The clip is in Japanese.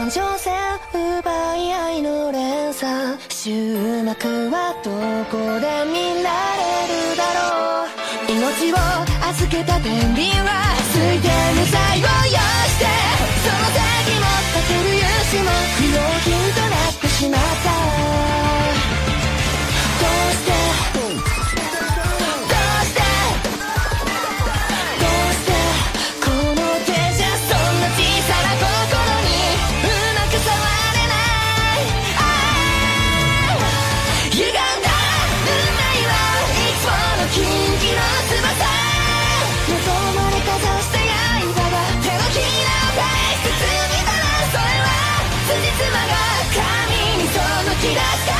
感情線奪い合いの連鎖終幕はどこで見られるだろう。命を預けた天秤はついてみき出せ